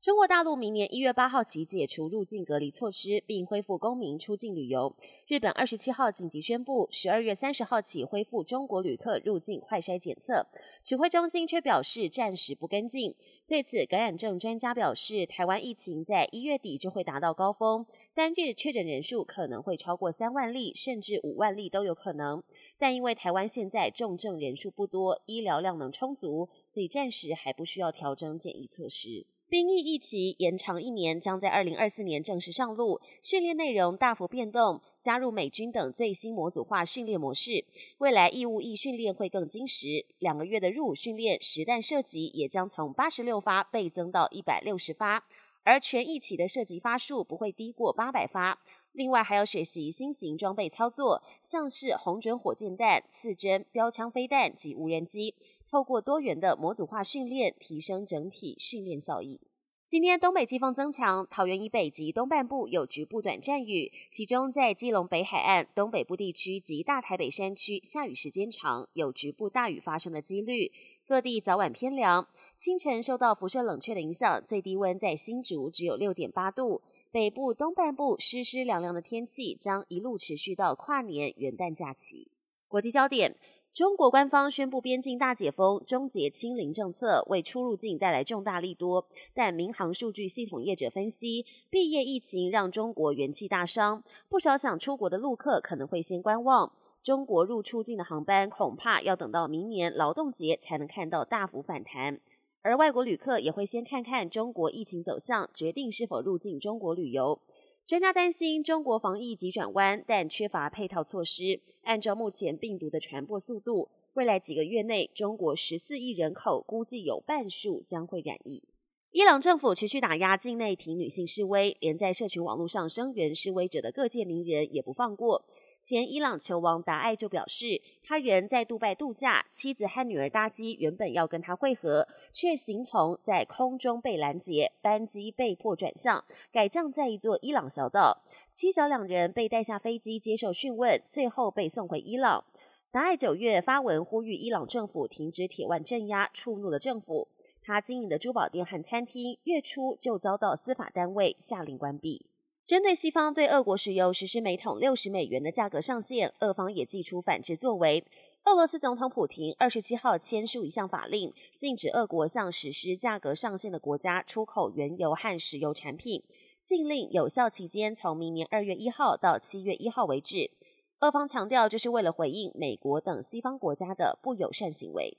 中国大陆明年一月八号起解除入境隔离措施，并恢复公民出境旅游。日本二十七号紧急宣布，十二月三十号起恢复中国旅客入境快筛检测。指挥中心却表示暂时不跟进。对此，感染症专家表示，台湾疫情在一月底就会达到高峰，单日确诊人数可能会超过三万例，甚至五万例都有可能。但因为台湾现在重症人数不多，医疗量能充足，所以暂时还不需要调整检疫措施。兵役一期延长一年，将在二零二四年正式上路。训练内容大幅变动，加入美军等最新模组化训练模式。未来义务役训练会更精实，两个月的入伍训练实弹射击也将从八十六发倍增到一百六十发，而全一期的射击发数不会低过八百发。另外还要学习新型装备操作，像是红准火箭弹、刺针标枪飞弹及无人机。透过多元的模组化训练，提升整体训练效益。今天东北季风增强，桃园以北及东半部有局部短暂雨，其中在基隆北海岸、东北部地区及大台北山区下雨时间长，有局部大雨发生的几率。各地早晚偏凉，清晨受到辐射冷却的影响，最低温在新竹只有六点八度。北部东半部湿湿凉凉的天气将一路持续到跨年元旦假期。国际焦点。中国官方宣布边境大解封，终结清零政策，为出入境带来重大利多。但民航数据系统业者分析，毕业疫情让中国元气大伤，不少想出国的陆客可能会先观望。中国入出境的航班恐怕要等到明年劳动节才能看到大幅反弹，而外国旅客也会先看看中国疫情走向，决定是否入境中国旅游。专家担心中国防疫急转弯，但缺乏配套措施。按照目前病毒的传播速度，未来几个月内，中国十四亿人口估计有半数将会染疫。伊朗政府持续打压境内挺女性示威，连在社群网络上声援示威者的各界名人也不放过。前伊朗球王达艾就表示，他人在杜拜度假，妻子和女儿搭机原本要跟他会合，却形同在空中被拦截，班机被迫转向，改降在一座伊朗小岛。妻小两人被带下飞机接受讯问，最后被送回伊朗。达艾九月发文呼吁伊朗政府停止铁腕镇压，触怒了政府。他经营的珠宝店和餐厅月初就遭到司法单位下令关闭。针对西方对俄国石油实施每桶六十美元的价格上限，俄方也祭出反制作为。俄罗斯总统普京二十七号签署一项法令，禁止俄国向实施价格上限的国家出口原油和石油产品。禁令有效期间从明年二月一号到七月一号为止。俄方强调，这是为了回应美国等西方国家的不友善行为。